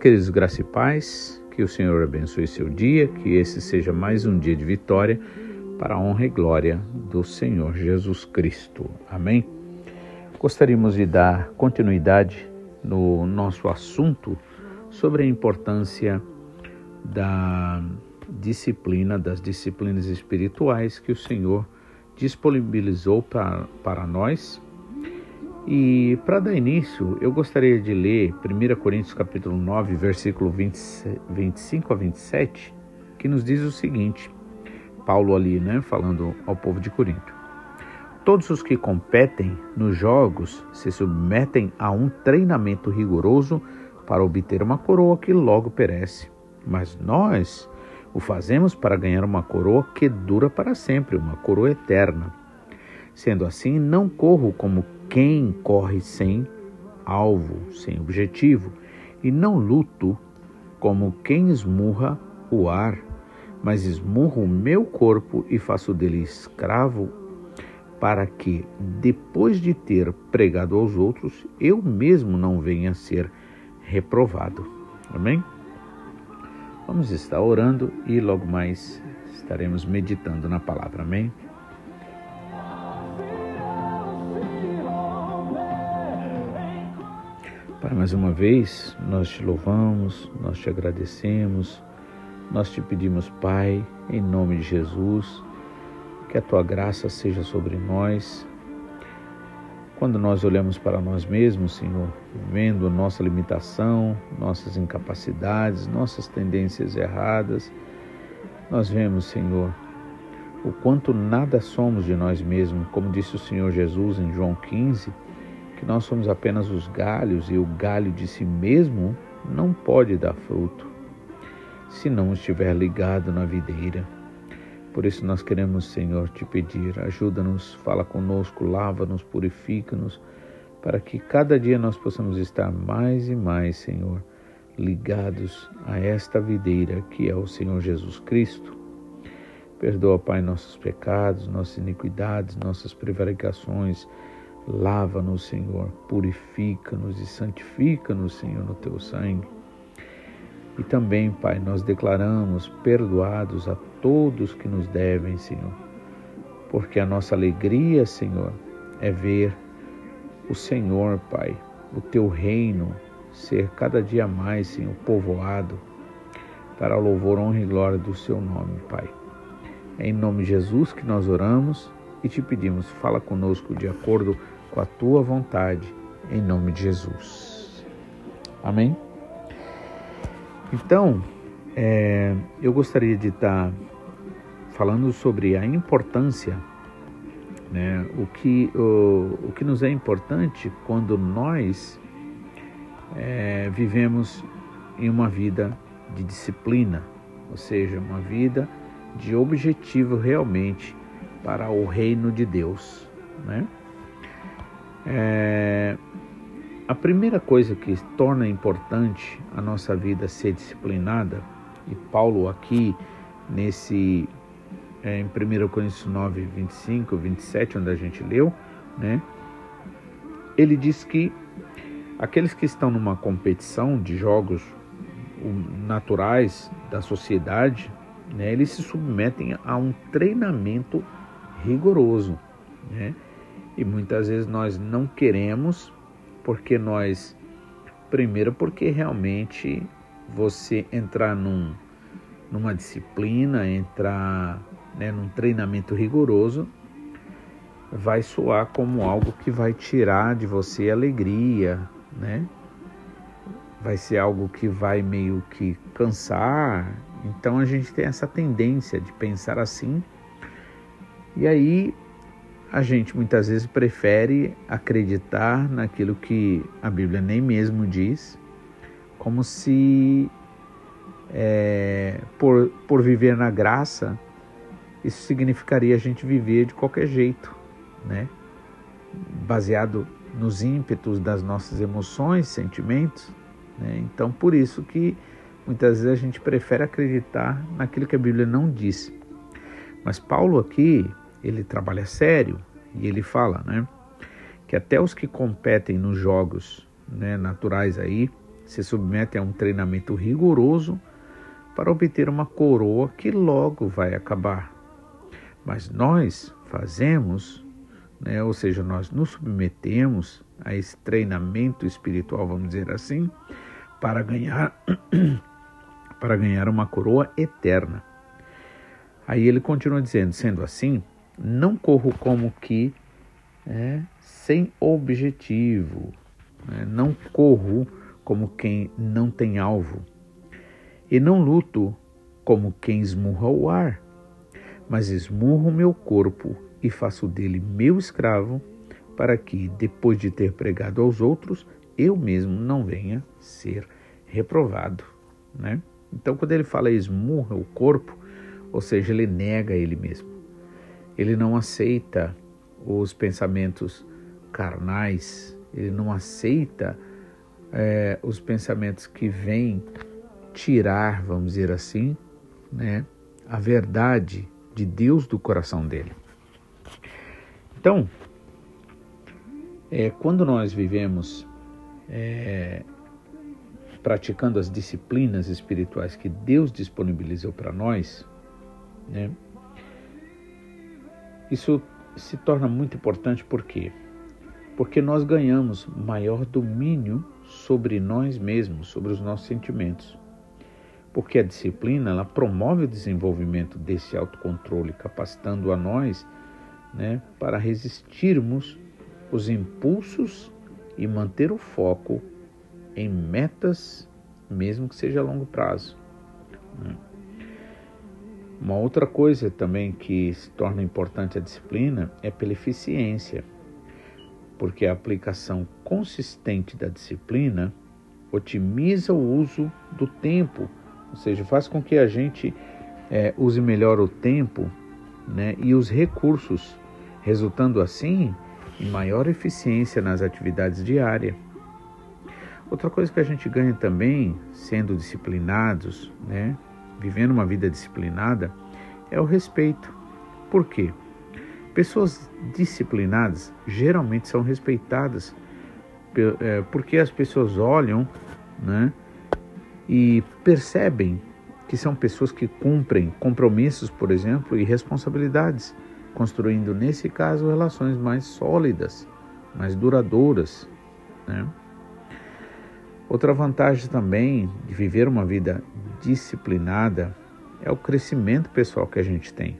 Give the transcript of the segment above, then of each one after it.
Queridos graça e paz, que o Senhor abençoe seu dia, que esse seja mais um dia de vitória para a honra e glória do Senhor Jesus Cristo. Amém? Gostaríamos de dar continuidade no nosso assunto sobre a importância da disciplina, das disciplinas espirituais que o Senhor disponibilizou para, para nós e para dar início, eu gostaria de ler 1 Coríntios capítulo 9, versículo 20, 25 a 27, que nos diz o seguinte: Paulo ali, né, falando ao povo de Corinto. Todos os que competem nos jogos se submetem a um treinamento rigoroso para obter uma coroa que logo perece. Mas nós o fazemos para ganhar uma coroa que dura para sempre, uma coroa eterna. Sendo assim, não corro como quem corre sem alvo, sem objetivo, e não luto como quem esmurra o ar, mas esmurro o meu corpo e faço dele escravo, para que, depois de ter pregado aos outros, eu mesmo não venha a ser reprovado. Amém? Vamos estar orando e logo mais estaremos meditando na palavra. Amém? Pai, mais uma vez nós te louvamos, nós te agradecemos, nós te pedimos, Pai, em nome de Jesus, que a tua graça seja sobre nós. Quando nós olhamos para nós mesmos, Senhor, vendo nossa limitação, nossas incapacidades, nossas tendências erradas, nós vemos, Senhor, o quanto nada somos de nós mesmos, como disse o Senhor Jesus em João 15 que nós somos apenas os galhos e o galho de si mesmo não pode dar fruto se não estiver ligado na videira. Por isso nós queremos, Senhor, te pedir, ajuda-nos, fala conosco, lava-nos, purifica-nos, para que cada dia nós possamos estar mais e mais, Senhor, ligados a esta videira que é o Senhor Jesus Cristo. Perdoa, Pai, nossos pecados, nossas iniquidades, nossas prevaricações, Lava-nos, Senhor, purifica-nos e santifica-nos, Senhor, no teu sangue. E também, Pai, nós declaramos perdoados a todos que nos devem, Senhor, porque a nossa alegria, Senhor, é ver o Senhor, Pai, o teu reino ser cada dia mais, Senhor, povoado para o louvor, honra e glória do seu nome, Pai. É em nome de Jesus que nós oramos e te pedimos, fala conosco de acordo com a tua vontade, em nome de Jesus. Amém? Então, é, eu gostaria de estar falando sobre a importância, né, o, que, o, o que nos é importante quando nós é, vivemos em uma vida de disciplina, ou seja, uma vida de objetivo realmente para o reino de Deus, né? É, a primeira coisa que torna importante a nossa vida ser disciplinada, e Paulo aqui nesse é, em 1 Coríntios 9, 25, 27, onde a gente leu, né? Ele diz que aqueles que estão numa competição de jogos naturais da sociedade, né, eles se submetem a um treinamento rigoroso, né? E muitas vezes nós não queremos, porque nós, primeiro, porque realmente você entrar num, numa disciplina, entrar né, num treinamento rigoroso, vai soar como algo que vai tirar de você alegria, né? Vai ser algo que vai meio que cansar. Então a gente tem essa tendência de pensar assim. E aí a gente muitas vezes prefere acreditar naquilo que a Bíblia nem mesmo diz, como se é, por, por viver na graça, isso significaria a gente viver de qualquer jeito, né? baseado nos ímpetos das nossas emoções, sentimentos. Né? Então, por isso que muitas vezes a gente prefere acreditar naquilo que a Bíblia não diz. Mas Paulo aqui, ele trabalha sério e ele fala, né, que até os que competem nos jogos né, naturais aí se submetem a um treinamento rigoroso para obter uma coroa que logo vai acabar. Mas nós fazemos, né, ou seja, nós nos submetemos a esse treinamento espiritual, vamos dizer assim, para ganhar para ganhar uma coroa eterna. Aí ele continua dizendo, sendo assim, não corro como que é, sem objetivo, né? não corro como quem não tem alvo, e não luto como quem esmurra o ar, mas esmurro meu corpo e faço dele meu escravo, para que, depois de ter pregado aos outros, eu mesmo não venha ser reprovado. Né? Então, quando ele fala esmurra o corpo, ou seja, ele nega ele mesmo. Ele não aceita os pensamentos carnais, ele não aceita é, os pensamentos que vêm tirar, vamos dizer assim, né, a verdade de Deus do coração dele. Então, é, quando nós vivemos é, praticando as disciplinas espirituais que Deus disponibilizou para nós, né, isso se torna muito importante por quê? Porque nós ganhamos maior domínio sobre nós mesmos, sobre os nossos sentimentos. Porque a disciplina ela promove o desenvolvimento desse autocontrole, capacitando a nós né, para resistirmos os impulsos e manter o foco em metas, mesmo que seja a longo prazo. Né? Uma outra coisa também que se torna importante a disciplina é pela eficiência, porque a aplicação consistente da disciplina otimiza o uso do tempo, ou seja, faz com que a gente é, use melhor o tempo né, e os recursos, resultando assim em maior eficiência nas atividades diárias. Outra coisa que a gente ganha também, sendo disciplinados, né, vivendo uma vida disciplinada, é o respeito. Por quê? Pessoas disciplinadas geralmente são respeitadas é, porque as pessoas olham né, e percebem que são pessoas que cumprem compromissos, por exemplo, e responsabilidades, construindo, nesse caso, relações mais sólidas, mais duradouras. Né? Outra vantagem também de viver uma vida disciplinada é o crescimento pessoal que a gente tem.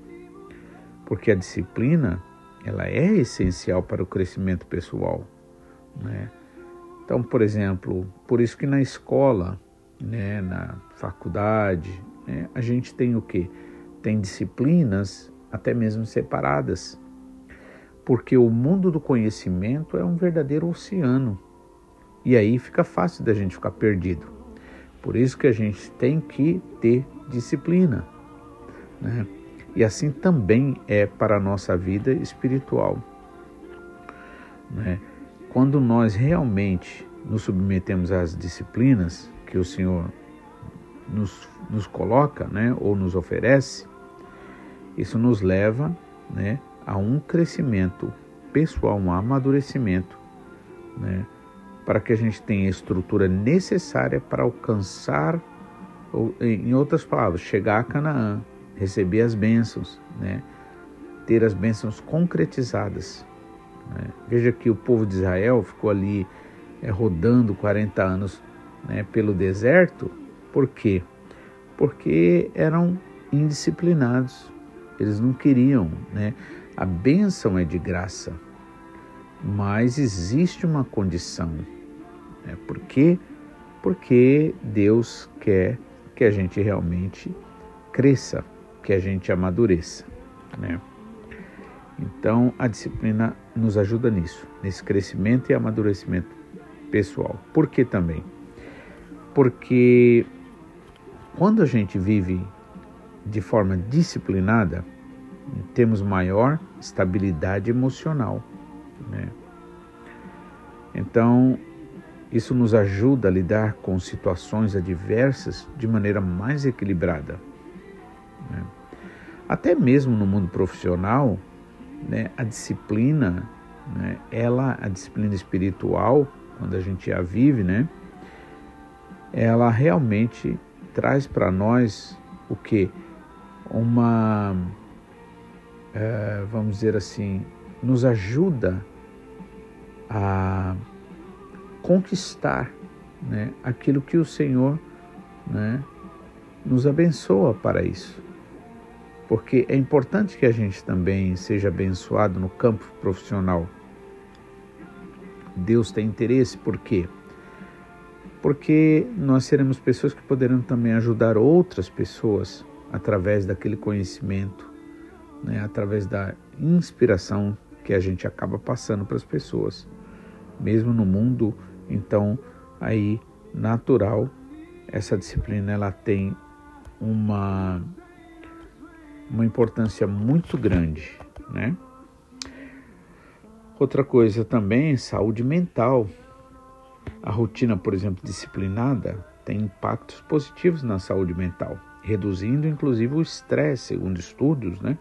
Porque a disciplina, ela é essencial para o crescimento pessoal, né? Então, por exemplo, por isso que na escola, né, na faculdade, né, a gente tem o quê? Tem disciplinas até mesmo separadas. Porque o mundo do conhecimento é um verdadeiro oceano e aí fica fácil da gente ficar perdido. Por isso que a gente tem que ter disciplina. Né? E assim também é para a nossa vida espiritual. Né? Quando nós realmente nos submetemos às disciplinas que o Senhor nos, nos coloca né, ou nos oferece, isso nos leva né, a um crescimento pessoal, um amadurecimento. Né? Para que a gente tenha a estrutura necessária para alcançar, ou, em outras palavras, chegar a Canaã, receber as bênçãos, né? ter as bênçãos concretizadas. Né? Veja que o povo de Israel ficou ali é, rodando 40 anos né, pelo deserto, por quê? Porque eram indisciplinados, eles não queriam, né? A bênção é de graça, mas existe uma condição né? Por quê? Porque Deus quer que a gente realmente cresça, que a gente amadureça. Né? Então, a disciplina nos ajuda nisso, nesse crescimento e amadurecimento pessoal. Por que também? Porque quando a gente vive de forma disciplinada, temos maior estabilidade emocional. Né? Então, isso nos ajuda a lidar com situações adversas de maneira mais equilibrada. Né? Até mesmo no mundo profissional, né, a disciplina, né, ela, a disciplina espiritual, quando a gente a vive, né, ela realmente traz para nós o que? Uma, é, vamos dizer assim, nos ajuda a conquistar né, aquilo que o Senhor né, nos abençoa para isso. Porque é importante que a gente também seja abençoado no campo profissional. Deus tem interesse, por quê? Porque nós seremos pessoas que poderão também ajudar outras pessoas através daquele conhecimento, né, através da inspiração que a gente acaba passando para as pessoas. Mesmo no mundo, então, aí natural, essa disciplina ela tem uma uma importância muito grande, né? Outra coisa também saúde mental. A rotina, por exemplo, disciplinada tem impactos positivos na saúde mental, reduzindo inclusive o estresse, segundo estudos, né?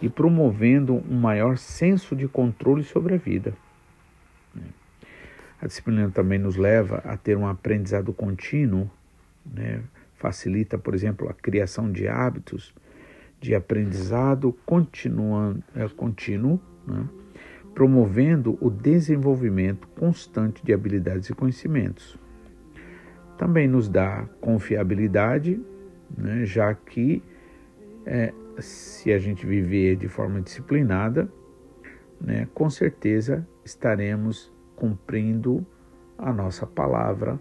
E promovendo um maior senso de controle sobre a vida. A disciplina também nos leva a ter um aprendizado contínuo, né? facilita, por exemplo, a criação de hábitos de aprendizado continua, é, contínuo, né? promovendo o desenvolvimento constante de habilidades e conhecimentos. Também nos dá confiabilidade, né? já que é, se a gente viver de forma disciplinada, né, com certeza estaremos cumprindo a nossa palavra,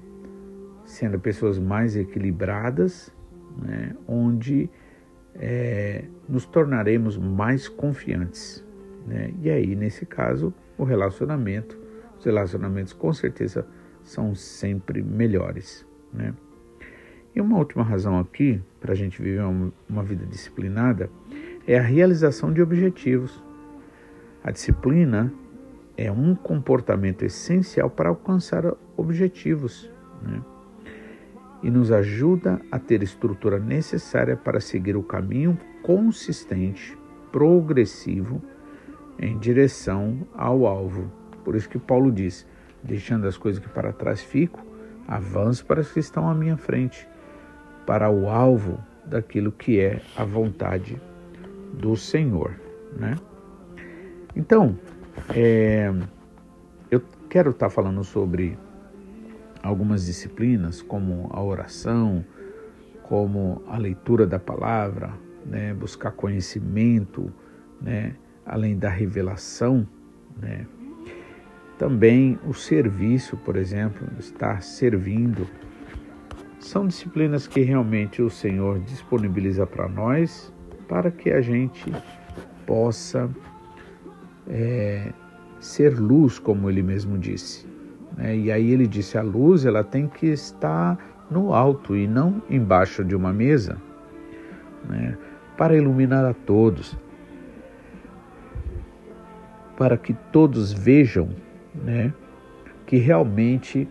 sendo pessoas mais equilibradas, né, onde é, nos tornaremos mais confiantes. Né? E aí, nesse caso, o relacionamento, os relacionamentos com certeza são sempre melhores. Né? E uma última razão aqui, para a gente viver uma, uma vida disciplinada, é a realização de objetivos. A disciplina é um comportamento essencial para alcançar objetivos. Né? e nos ajuda a ter estrutura necessária para seguir o caminho consistente, progressivo, em direção ao alvo. Por isso que Paulo diz: deixando as coisas que para trás fico, avanço para as que estão à minha frente, para o alvo daquilo que é a vontade do Senhor, né? Então, é, eu quero estar falando sobre algumas disciplinas, como a oração, como a leitura da palavra, né, buscar conhecimento, né, além da revelação, né. Também o serviço, por exemplo, estar servindo, são disciplinas que realmente o Senhor disponibiliza para nós, para que a gente possa é, ser luz, como ele mesmo disse. Né? E aí ele disse: a luz ela tem que estar no alto e não embaixo de uma mesa, né? para iluminar a todos, para que todos vejam né? que realmente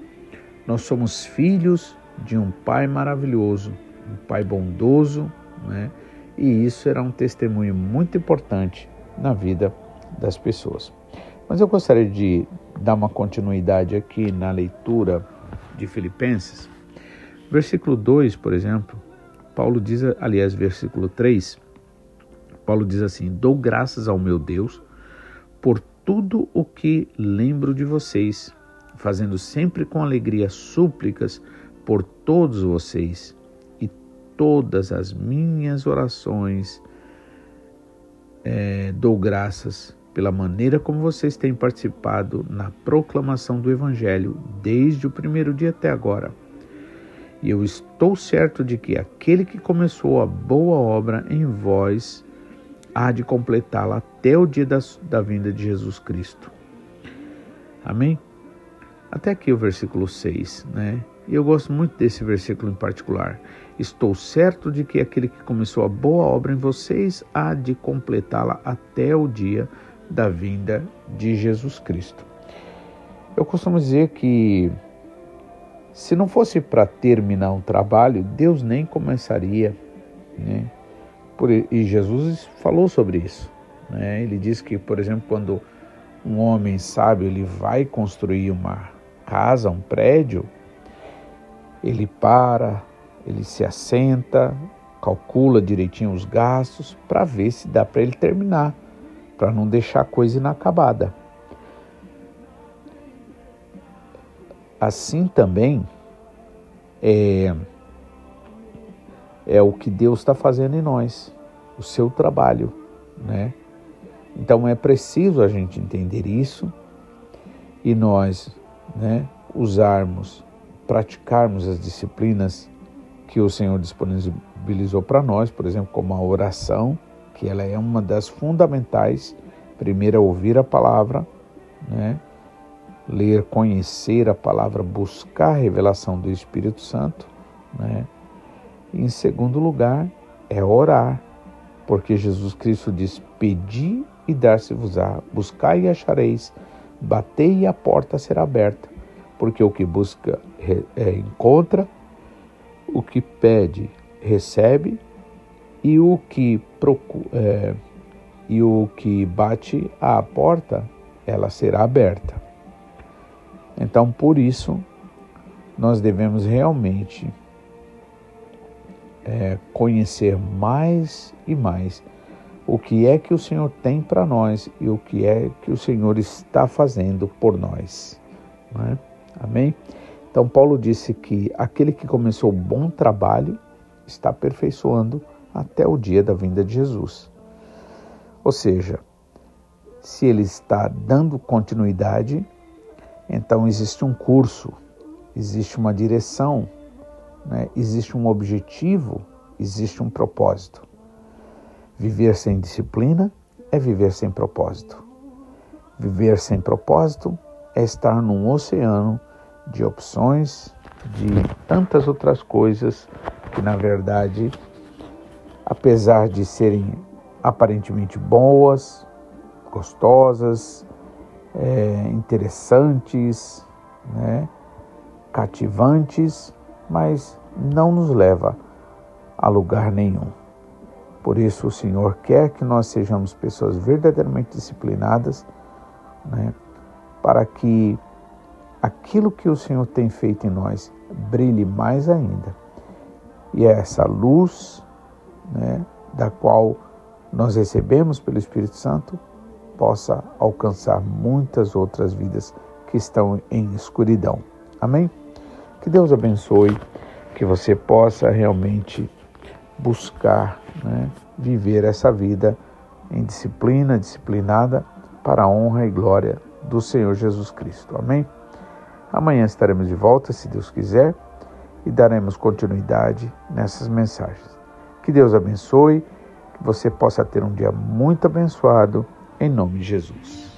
nós somos filhos de um Pai maravilhoso, um Pai bondoso, né? e isso era um testemunho muito importante na vida das pessoas. Mas eu gostaria de dar uma continuidade aqui na leitura de Filipenses. Versículo 2, por exemplo, Paulo diz, aliás, versículo 3, Paulo diz assim: Dou graças ao meu Deus por tudo o que lembro de vocês, fazendo sempre com alegria súplicas por todos vocês, e todas as minhas orações é, dou graças pela maneira como vocês têm participado na proclamação do Evangelho desde o primeiro dia até agora. E eu estou certo de que aquele que começou a boa obra em vós há de completá-la até o dia da, da vinda de Jesus Cristo. Amém? Até aqui o versículo 6, né? E eu gosto muito desse versículo em particular. Estou certo de que aquele que começou a boa obra em vocês há de completá-la até o dia da vinda de Jesus Cristo. Eu costumo dizer que se não fosse para terminar um trabalho, Deus nem começaria, né? E Jesus falou sobre isso. Né? Ele diz que, por exemplo, quando um homem sábio ele vai construir uma casa, um prédio, Ele para, ele se assenta, calcula direitinho os gastos para ver se dá para ele terminar, para não deixar coisa inacabada. Assim também é, é o que Deus está fazendo em nós, o seu trabalho, né? Então é preciso a gente entender isso e nós, né, usarmos, praticarmos as disciplinas que o Senhor disponibilizou para nós, por exemplo, como a oração, que ela é uma das fundamentais. Primeiro é ouvir a palavra, né? ler, conhecer a palavra, buscar a revelação do Espírito Santo, né? E em segundo lugar, é orar, porque Jesus Cristo diz: Pedi e dar-se-vos-á, buscai e achareis, batei e a porta será aberta, porque o que busca é, encontra, o que pede recebe, e o que procura, é, e o que bate à porta, ela será aberta. Então, por isso, nós devemos realmente é, conhecer mais e mais o que é que o Senhor tem para nós e o que é que o Senhor está fazendo por nós. É? Amém? Então, Paulo disse que aquele que começou bom trabalho está aperfeiçoando até o dia da vinda de Jesus. Ou seja, se ele está dando continuidade, então existe um curso, existe uma direção, né? existe um objetivo, existe um propósito. Viver sem disciplina é viver sem propósito. Viver sem propósito é estar num oceano de opções, de tantas outras coisas que, na verdade, apesar de serem aparentemente boas, gostosas, é, interessantes, né, cativantes, mas não nos leva a lugar nenhum. Por isso, o Senhor quer que nós sejamos pessoas verdadeiramente disciplinadas, né, para que aquilo que o Senhor tem feito em nós brilhe mais ainda. E é essa luz né, da qual nós recebemos pelo Espírito Santo possa alcançar muitas outras vidas que estão em escuridão. Amém? Que Deus abençoe, que você possa realmente buscar né, viver essa vida em disciplina, disciplinada, para a honra e glória do Senhor Jesus Cristo. Amém? Amanhã estaremos de volta, se Deus quiser, e daremos continuidade nessas mensagens. Que Deus abençoe, que você possa ter um dia muito abençoado, em nome de Jesus.